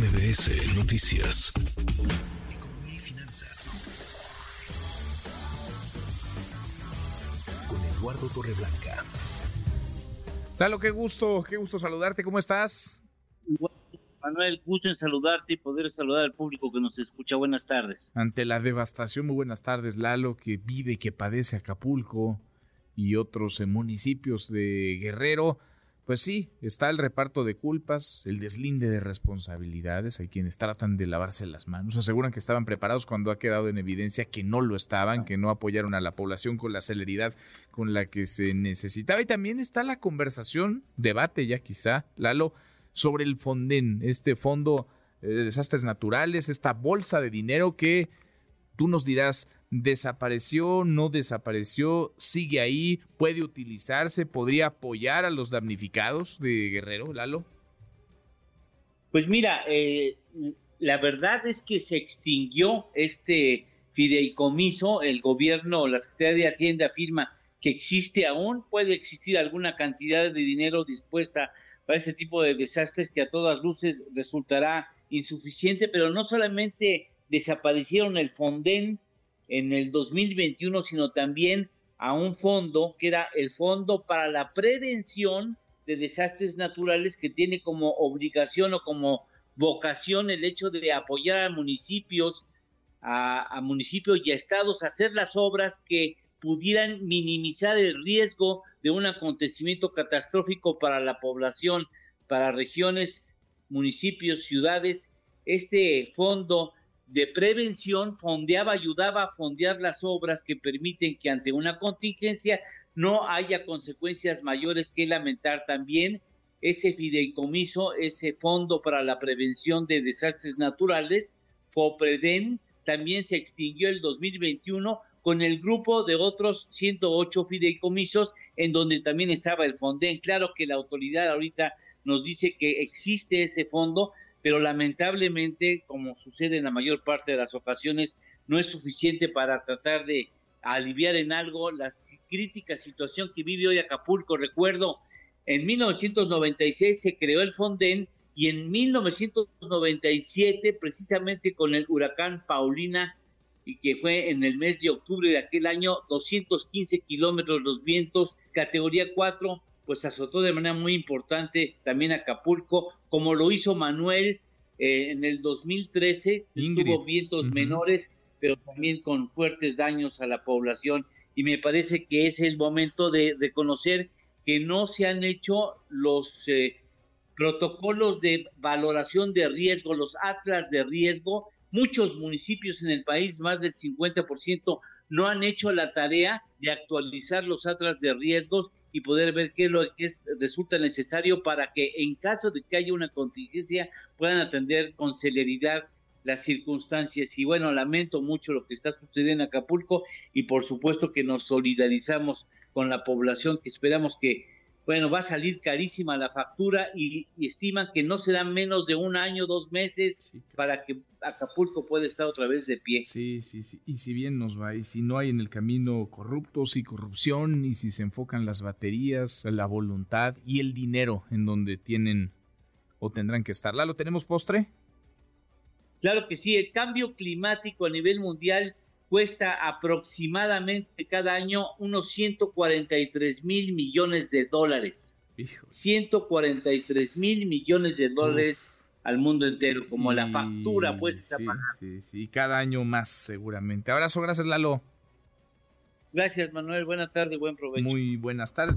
MBS Noticias. Economía y finanzas. Con Eduardo Torreblanca. Lalo, qué gusto, qué gusto saludarte. ¿Cómo estás? Manuel, gusto en saludarte y poder saludar al público que nos escucha. Buenas tardes. Ante la devastación, muy buenas tardes, Lalo, que vive, que padece Acapulco y otros eh, municipios de Guerrero. Pues sí, está el reparto de culpas, el deslinde de responsabilidades. Hay quienes tratan de lavarse las manos, aseguran que estaban preparados cuando ha quedado en evidencia que no lo estaban, que no apoyaron a la población con la celeridad con la que se necesitaba. Y también está la conversación, debate ya quizá, Lalo, sobre el Fonden, este fondo de desastres naturales, esta bolsa de dinero que tú nos dirás, desapareció, no desapareció, sigue ahí, puede utilizarse, podría apoyar a los damnificados de Guerrero, Lalo. Pues mira, eh, la verdad es que se extinguió este fideicomiso, el gobierno, la Secretaría de Hacienda afirma que existe aún, puede existir alguna cantidad de dinero dispuesta para este tipo de desastres que a todas luces resultará insuficiente, pero no solamente desaparecieron el Fonden en el 2021, sino también a un fondo que era el Fondo para la Prevención de Desastres Naturales que tiene como obligación o como vocación el hecho de apoyar a municipios, a, a municipios y a estados a hacer las obras que pudieran minimizar el riesgo de un acontecimiento catastrófico para la población, para regiones, municipios, ciudades. Este fondo de prevención fondeaba, ayudaba a fondear las obras que permiten que ante una contingencia no haya consecuencias mayores que lamentar también ese fideicomiso, ese fondo para la prevención de desastres naturales, FOPREDEN, también se extinguió el 2021 con el grupo de otros 108 fideicomisos en donde también estaba el Fonden. Claro que la autoridad ahorita nos dice que existe ese fondo, pero lamentablemente, como sucede en la mayor parte de las ocasiones, no es suficiente para tratar de aliviar en algo la crítica situación que vive hoy Acapulco. Recuerdo, en 1996 se creó el Fonden y en 1997, precisamente con el huracán Paulina, y que fue en el mes de octubre de aquel año, 215 kilómetros los vientos, categoría 4, pues azotó de manera muy importante también Acapulco, como lo hizo Manuel eh, en el 2013, tuvo vientos menores, pero también con fuertes daños a la población. Y me parece que es el momento de reconocer que no se han hecho los eh, protocolos de valoración de riesgo, los atlas de riesgo. Muchos municipios en el país, más del 50%, no han hecho la tarea de actualizar los atlas de riesgos y poder ver qué es lo que resulta necesario para que en caso de que haya una contingencia puedan atender con celeridad las circunstancias. Y bueno, lamento mucho lo que está sucediendo en Acapulco y por supuesto que nos solidarizamos con la población que esperamos que bueno, va a salir carísima la factura y, estiman que no será menos de un año, dos meses para que Acapulco pueda estar otra vez de pie. Sí, sí, sí. Y si bien nos va, y si no hay en el camino corruptos y corrupción, y si se enfocan las baterías, la voluntad y el dinero en donde tienen o tendrán que estar. ¿La lo tenemos postre? Claro que sí, el cambio climático a nivel mundial cuesta aproximadamente cada año unos 143 mil millones de dólares. 143 mil millones de dólares al mundo entero, como la factura, pues. Sí, sí, sí, cada año más seguramente. Abrazo, gracias Lalo. Gracias Manuel, buenas tardes, buen provecho. Muy buenas tardes.